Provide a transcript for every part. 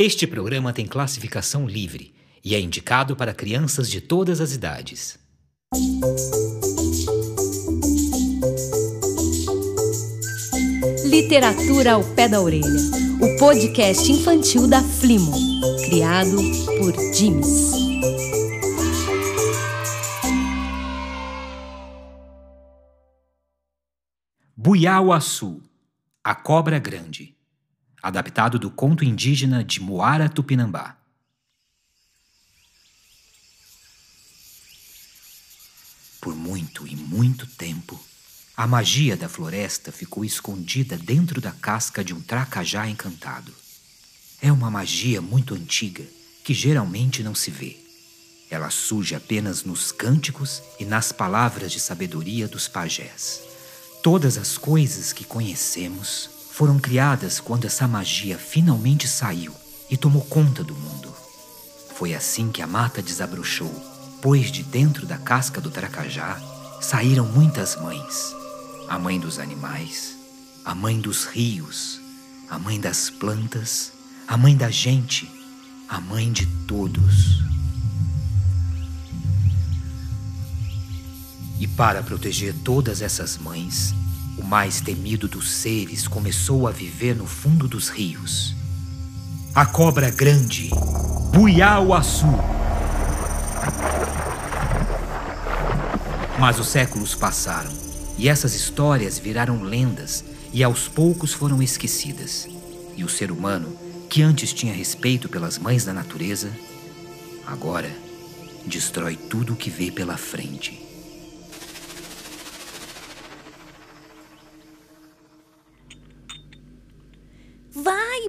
Este programa tem classificação livre e é indicado para crianças de todas as idades. Literatura ao pé da orelha. O podcast infantil da Flimo, criado por Jims. Buiauaçu, a cobra grande. Adaptado do conto indígena de Moara Tupinambá. Por muito e muito tempo, a magia da floresta ficou escondida dentro da casca de um tracajá encantado. É uma magia muito antiga que geralmente não se vê. Ela surge apenas nos cânticos e nas palavras de sabedoria dos pajés. Todas as coisas que conhecemos foram criadas quando essa magia finalmente saiu e tomou conta do mundo. Foi assim que a mata desabrochou, pois de dentro da casca do tracajá saíram muitas mães. A mãe dos animais, a mãe dos rios, a mãe das plantas, a mãe da gente, a mãe de todos. E para proteger todas essas mães, o mais temido dos seres começou a viver no fundo dos rios. A cobra grande, Buiauaçu. Mas os séculos passaram e essas histórias viraram lendas e aos poucos foram esquecidas. E o ser humano, que antes tinha respeito pelas mães da natureza, agora destrói tudo o que vê pela frente.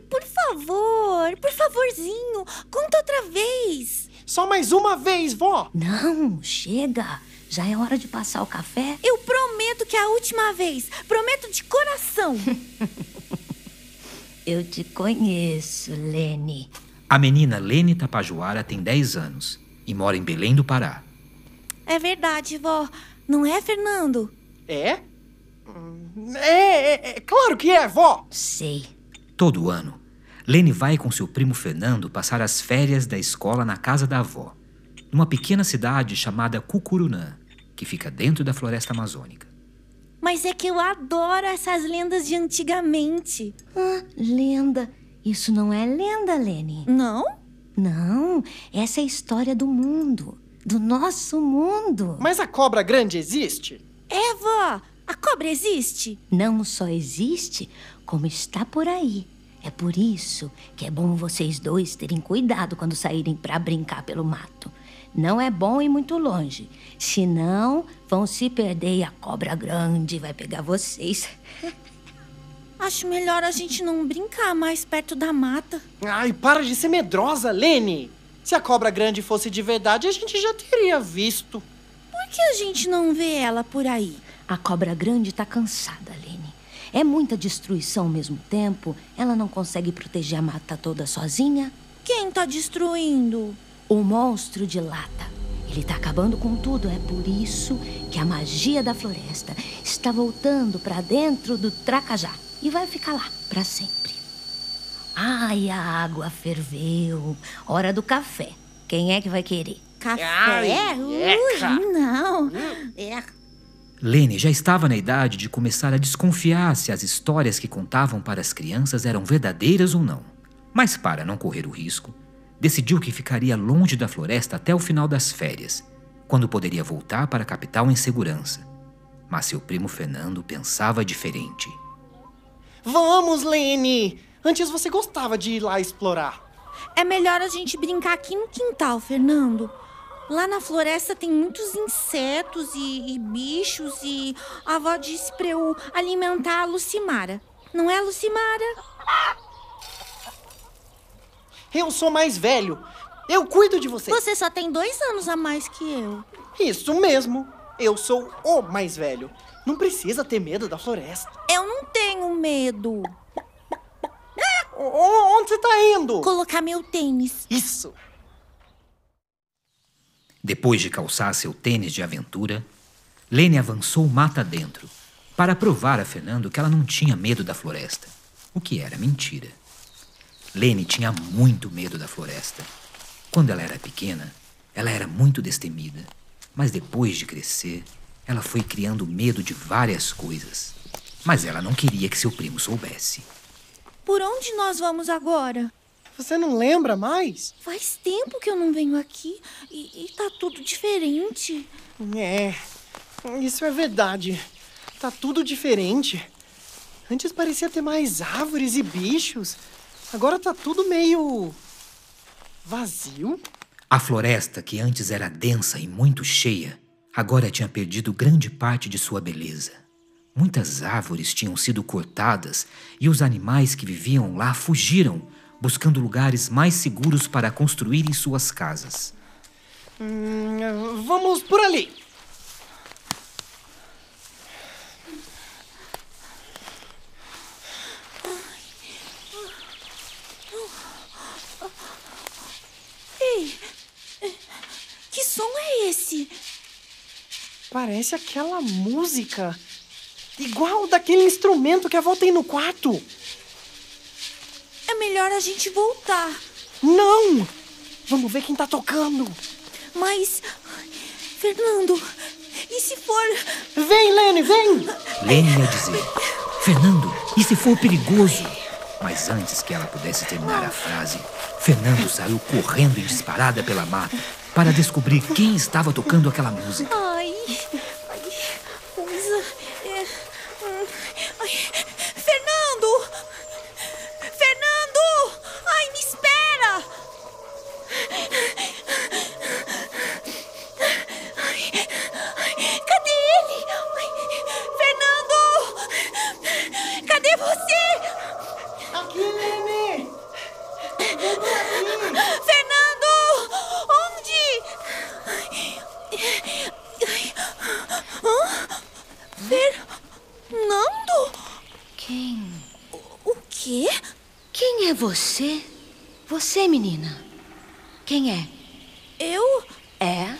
Por favor, por favorzinho, conta outra vez. Só mais uma vez, vó. Não, chega. Já é hora de passar o café. Eu prometo que é a última vez. Prometo de coração. Eu te conheço, Lene. A menina Lene Tapajoara tem 10 anos e mora em Belém do Pará. É verdade, vó. Não é, Fernando? É? É, é, é claro que é, vó. Sei. Todo ano, Lene vai com seu primo Fernando passar as férias da escola na casa da avó, numa pequena cidade chamada Cucurunã, que fica dentro da floresta amazônica. Mas é que eu adoro essas lendas de antigamente. Ah, lenda. Isso não é lenda, Lene. Não? Não, essa é a história do mundo. Do nosso mundo. Mas a cobra grande existe? É, vó. A cobra existe? Não só existe, como está por aí. É por isso que é bom vocês dois terem cuidado quando saírem para brincar pelo mato. Não é bom ir muito longe, senão vão se perder e a cobra grande vai pegar vocês. Acho melhor a gente não brincar mais perto da mata. Ai, para de ser medrosa, Lene. Se a cobra grande fosse de verdade, a gente já teria visto. Por que a gente não vê ela por aí? A cobra grande tá cansada, Lene. É muita destruição ao mesmo tempo. Ela não consegue proteger a mata toda sozinha. Quem tá destruindo? O monstro de lata. Ele tá acabando com tudo. É por isso que a magia da floresta está voltando para dentro do tracajá e vai ficar lá para sempre. Ai, a água ferveu. Hora do café. Quem é que vai querer? Café? Ai. Ui, não. É. Lene já estava na idade de começar a desconfiar se as histórias que contavam para as crianças eram verdadeiras ou não. Mas, para não correr o risco, decidiu que ficaria longe da floresta até o final das férias, quando poderia voltar para a capital em segurança. Mas seu primo Fernando pensava diferente. Vamos, Lene. Antes você gostava de ir lá explorar. É melhor a gente brincar aqui no quintal, Fernando. Lá na floresta tem muitos insetos e, e bichos e a avó disse pra eu alimentar a Lucimara. Não é, Lucimara? Eu sou mais velho. Eu cuido de você. Você só tem dois anos a mais que eu. Isso mesmo. Eu sou o mais velho. Não precisa ter medo da floresta. Eu não tenho medo. O- onde você tá indo? Colocar meu tênis. Isso. Depois de calçar seu tênis de aventura, Lene avançou mata dentro para provar a Fernando que ela não tinha medo da floresta, o que era mentira. Lene tinha muito medo da floresta. Quando ela era pequena, ela era muito destemida. Mas depois de crescer, ela foi criando medo de várias coisas. Mas ela não queria que seu primo soubesse. Por onde nós vamos agora? Você não lembra mais? Faz tempo que eu não venho aqui e, e tá tudo diferente. É, isso é verdade. Tá tudo diferente. Antes parecia ter mais árvores e bichos. Agora tá tudo meio. vazio. A floresta, que antes era densa e muito cheia, agora tinha perdido grande parte de sua beleza. Muitas árvores tinham sido cortadas e os animais que viviam lá fugiram, buscando lugares mais seguros para construírem suas casas. Hum, vamos por ali. Ei, que som é esse? Parece aquela música. Igual daquele instrumento que a avó tem no quarto. É melhor a gente voltar. Não! Vamos ver quem tá tocando. Mas, Fernando, e se for. Vem, Lene, vem! Lene ia dizer: Fernando, e se for perigoso? Mas antes que ela pudesse terminar a frase, Fernando saiu correndo em disparada pela mata para descobrir quem estava tocando aquela música. Ai, você? Aqui, Lene! Fernando! Onde? Hã? Fernando? Quem? O quê? Quem é você? Você, menina. Quem é? Eu? É?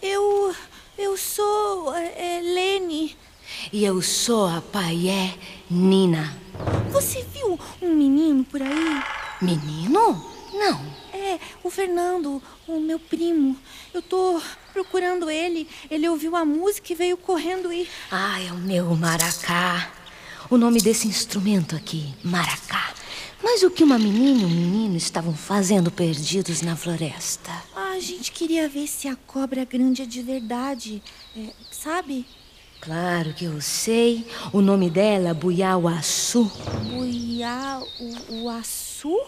Eu. Eu sou. É, Lene. E eu sou a Paié Nina. Você viu um menino por aí? Menino? Não. É, o Fernando, o meu primo. Eu tô procurando ele. Ele ouviu a música e veio correndo e. Ah, é o meu maracá. O nome desse instrumento aqui, maracá. Mas o que uma menina e um menino estavam fazendo perdidos na floresta? Ah, a gente queria ver se a cobra grande é de verdade. É, sabe? Claro que eu sei. O nome dela é Buiauaçu. Buiá, o, o açu?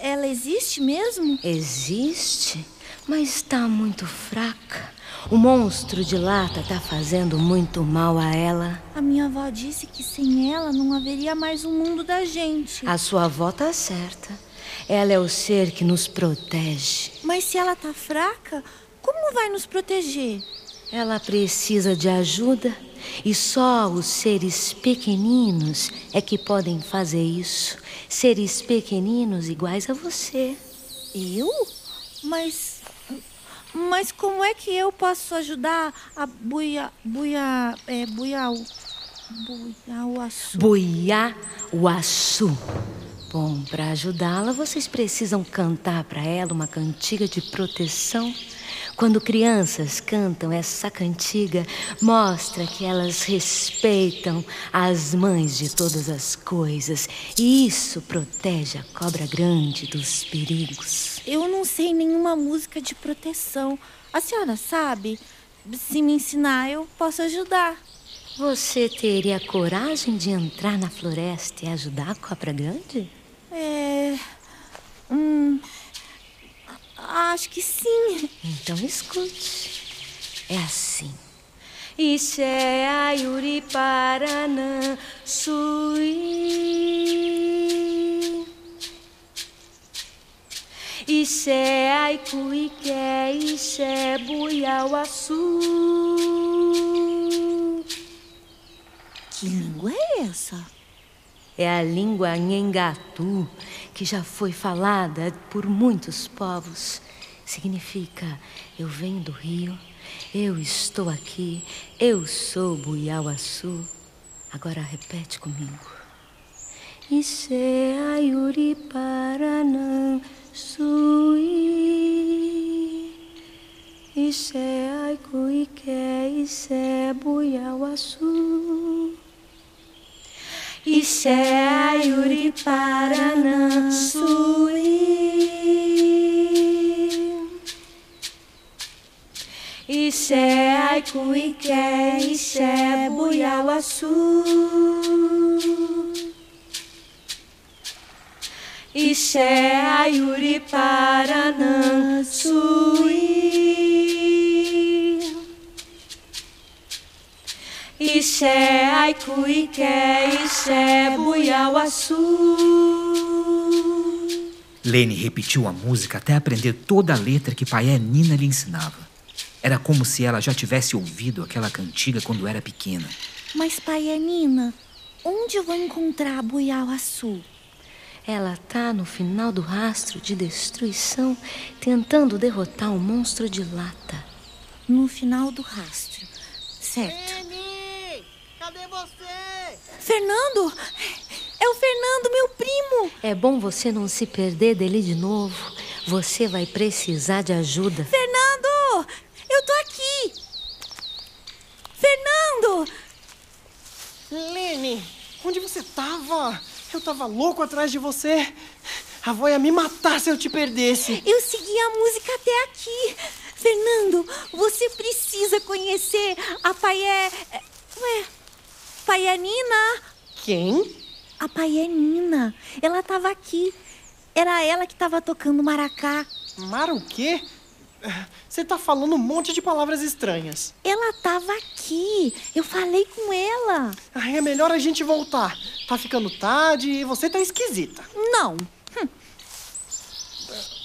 Ela existe mesmo? Existe, mas está muito fraca. O monstro de lata está fazendo muito mal a ela. A minha avó disse que sem ela não haveria mais um mundo da gente. A sua avó tá certa. Ela é o ser que nos protege. Mas se ela tá fraca, como vai nos proteger? Ela precisa de ajuda e só os seres pequeninos é que podem fazer isso. Seres pequeninos iguais a você. Eu? Mas. Mas como é que eu posso ajudar a buia. buia. é. buia. buiauaçu? Buiauaçu. Bom, para ajudá-la, vocês precisam cantar para ela uma cantiga de proteção. Quando crianças cantam essa cantiga, mostra que elas respeitam as mães de todas as coisas. E isso protege a cobra grande dos perigos. Eu não sei nenhuma música de proteção. A senhora sabe? Se me ensinar, eu posso ajudar. Você teria coragem de entrar na floresta e ajudar a cobra grande? É. Hum. Acho que sim. Então escute. É assim. Ixé, Ayuri, Paranã, Sui. Ixé, Aicuiqué, Ixé, Buiauaçu. Que língua é essa? É a língua Nhengatu, que já foi falada por muitos povos. Significa: eu venho do rio, eu estou aqui, eu sou Buiauaçu. Agora repete comigo. Ise ayuri paranang sui Ise aiku ike ise buyawasu Ise ayuri paranang sui Ise aiku ike ise buyawasu Ixé, Ayuri, Paranã, Sui. Ixé, Aicuiqué, Ixé, Buiauaçu. Lene repetiu a música até aprender toda a letra que Paié Nina lhe ensinava. Era como se ela já tivesse ouvido aquela cantiga quando era pequena. Mas, Paié Nina, onde eu vou encontrar a Buiauaçu? Ela tá no final do rastro de destruição, tentando derrotar o monstro de lata. No final do rastro. Certo. Fernando! É o Fernando, meu primo! É bom você não se perder dele de novo. Você vai precisar de ajuda. Fernando! Eu tô aqui! Fernando! Lenny, onde você tava? Eu tava louco atrás de você. A avó ia me matar se eu te perdesse. Eu segui a música até aqui. Fernando, você precisa conhecer a Paié. Ué, Paié Nina? Quem? A Paié Nina. Ela tava aqui. Era ela que tava tocando maracá. Mara o quê? Você tá falando um monte de palavras estranhas. Ela tava aqui. Eu falei com ela. Ah, é melhor a gente voltar. Tá ficando tarde e você tá esquisita. Não.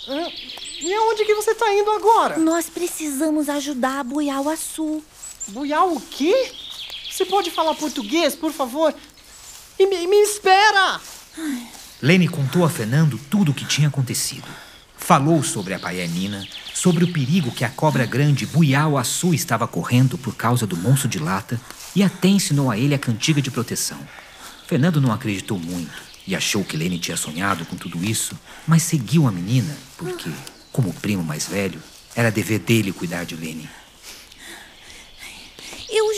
Ah, E aonde que você tá indo agora? Nós precisamos ajudar a Buiauaçu. Buiar o quê? Você pode falar português, por favor? E me, me espera! Lene contou a Fernando tudo o que tinha acontecido. Falou sobre a Paié Nina, sobre o perigo que a cobra grande Buiauaçu estava correndo por causa do monstro de lata e até ensinou a ele a cantiga de proteção. Fernando não acreditou muito e achou que Lene tinha sonhado com tudo isso, mas seguiu a menina porque, como primo mais velho, era dever dele cuidar de Lene. Eu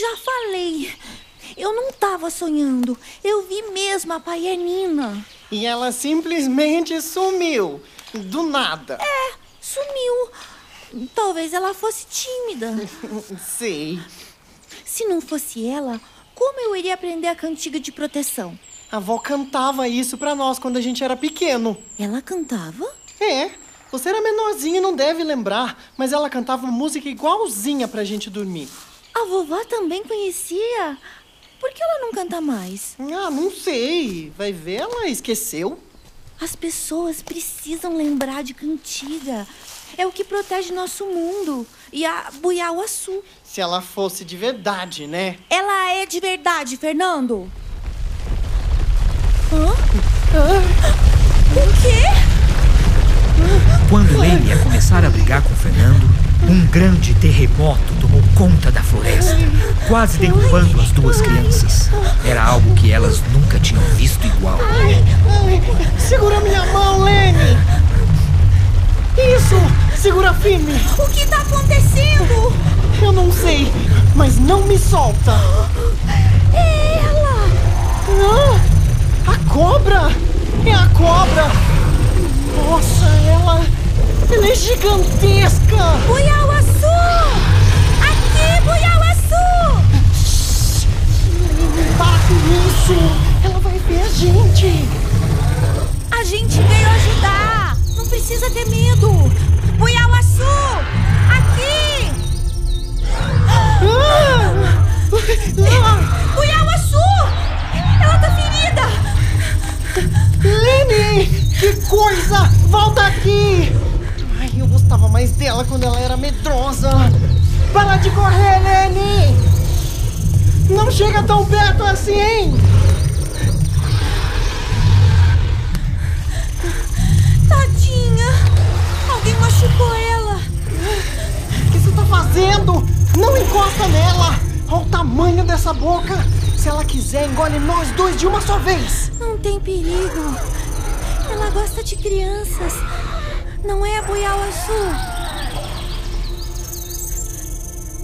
Eu não tava sonhando. Eu vi mesmo a Paié Nina. E ela simplesmente sumiu. Do nada. É, sumiu. Talvez ela fosse tímida. Sei. Se não fosse ela, como eu iria aprender a cantiga de proteção? A avó cantava isso pra nós quando a gente era pequeno. Ela cantava? É, você era menorzinho e não deve lembrar, mas ela cantava música igualzinha pra gente dormir. A vovó também conhecia. Por que ela não canta mais? Ah, não sei. Vai ver, ela esqueceu. As pessoas precisam lembrar de cantiga. É o que protege nosso mundo. E a Buiauaçu. Se ela fosse de verdade, né? Ela é de verdade, Fernando. Hã? O quê? Quando Lene ia começar a brigar com Fernando, um grande terremoto tomou conta da floresta, quase derrubando as duas crianças. Era algo que elas nunca tinham visto igual. Ai, segura minha mão, Lene! Isso! Segura firme! O que tá acontecendo? Eu não sei, mas não me solta! É ela! Ah, a cobra! É a cobra! Nossa, ela. Ela é gigantesca! Buiauaçu! Aqui, Buiauaçu! Com isso! Ela vai ver a gente! A gente veio ajudar! Não precisa ter medo! Buiauaçu! Aqui! Ah! Buiauaçu! Ela tá ferida! Lene! Que coisa! Volta aqui! Ai, eu gostava mais dela quando ela era medrosa. Para de correr, Lene! Não chega tão perto assim! Tadinha! Alguém machucou ela! O que você tá fazendo? Não encosta nela! Olha o tamanho dessa boca! se ela quiser, engole nós dois de uma só vez. Não tem perigo. Ela gosta de crianças. Não é, Boial Azul?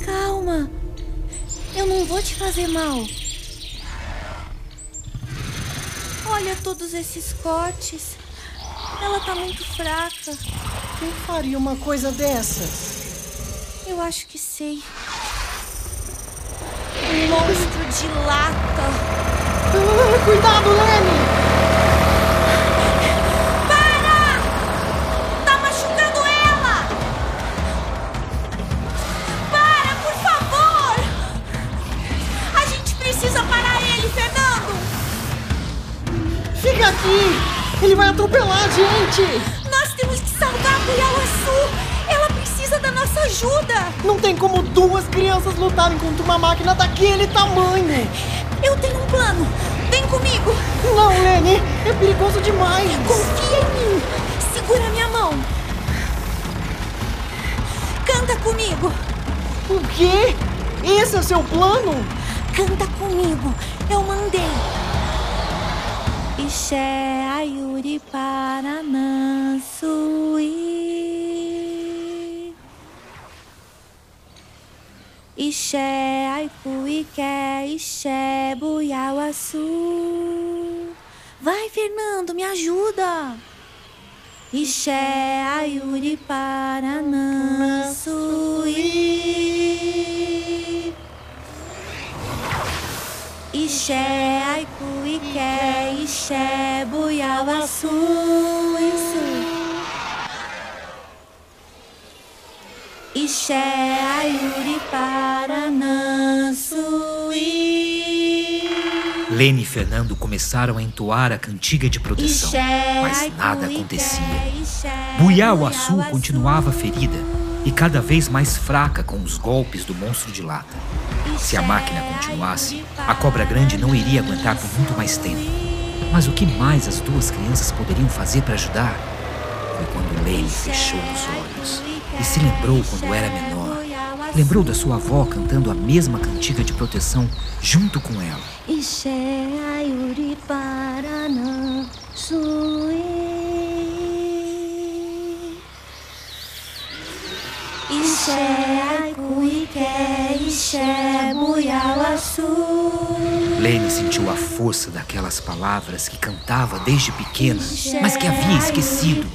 Calma. Eu não vou te fazer mal. Olha todos esses cortes. Ela tá muito fraca. Quem faria uma coisa dessas? Eu acho que sei. Um monstro de lata. Ah, cuidado, Lenny! Fica aqui! Ele vai atropelar a gente! Nós temos que salvar a Buiauaçu! Ela precisa da nossa ajuda! Não tem como duas crianças lutarem contra uma máquina daquele tamanho! Eu tenho um plano! Vem comigo! Não, Lenny! É perigoso demais! Confia em mim! Segura minha mão! Canta comigo! O quê? Esse é o seu plano? Canta comigo! Eu mandei! Ixé, Ayuri, Paranã, Suí. Ixé, Aipu, Iké, Ixé, Buiauaçu. Vai, Fernando, me ajuda! Ixé, Ayuri, Paranã, Suí. Ixé, Aipu, Iké, Ixé, Buiauaçu, isso. Ixé, Ayuri, Paranã, Suí. Lene e Fernando começaram a entoar a cantiga de proteção, Ixé, mas nada acontecia. Buiauaçu. continuava ferida e cada vez mais fraca com os golpes do monstro de lata. Se a máquina continuasse, a cobra grande não iria aguentar por muito mais tempo. Mas o que mais as duas crianças poderiam fazer para ajudar? Foi quando Lene fechou os olhos e se lembrou quando era menor. Lembrou da sua avó cantando a mesma cantiga de proteção junto com ela. Ixé, Ayuri, Paranã, Suí. Ixé, Aipu, Iké, Ixé, Buiauaçu. Lene sentiu a força daquelas palavras que cantava desde pequena, mas que havia esquecido.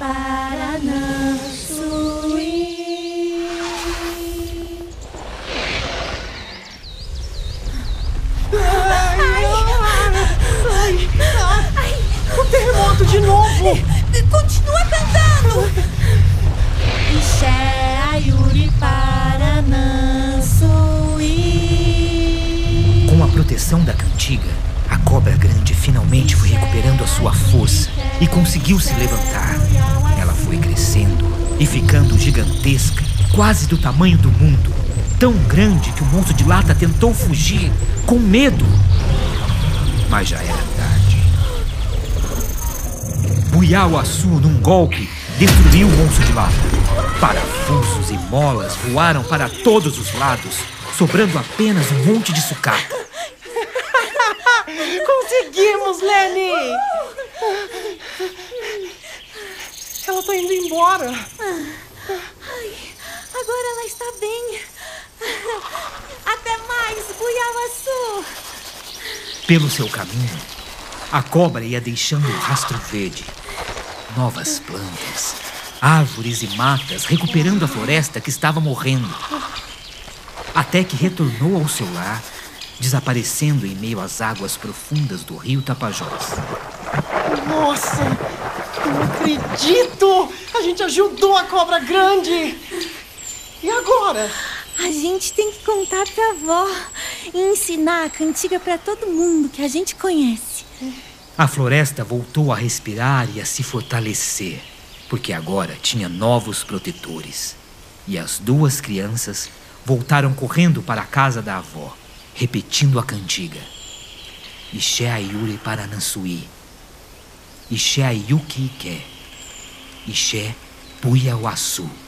Terremoto de novo! Continua cantando! Ixé. Com a proteção da cantiga, a cobra grande finalmente foi recuperando a sua força e conseguiu se levantar. Ela foi crescendo e ficando gigantesca, quase do tamanho do mundo. Tão grande que o monstro de lata tentou fugir, com medo. Mas já era tarde. Buiauaçu, num golpe, destruiu o monstro de lata. Parafusos e molas voaram para todos os lados, sobrando apenas um monte de sucata. Conseguimos, Lenny! Ela tá indo embora. Agora ela está bem. Até mais, Buiauaçu. Pelo seu caminho, a cobra ia deixando um rastro verde. Novas plantas, árvores e matas recuperando a floresta que estava morrendo. Até que retornou ao seu lar, desaparecendo em meio às águas profundas do rio Tapajós. Nossa! Eu não acredito! A gente ajudou a cobra grande! E agora? A gente tem que contar pra avó e ensinar a cantiga pra todo mundo que a gente conhece. A floresta voltou a respirar e a se fortalecer, porque agora tinha novos protetores. E as duas crianças voltaram correndo para a casa da avó, repetindo a cantiga. Ixé Ayuri Paranansuí. Ixé Ayuki Ike. Ixé Puiauaçu.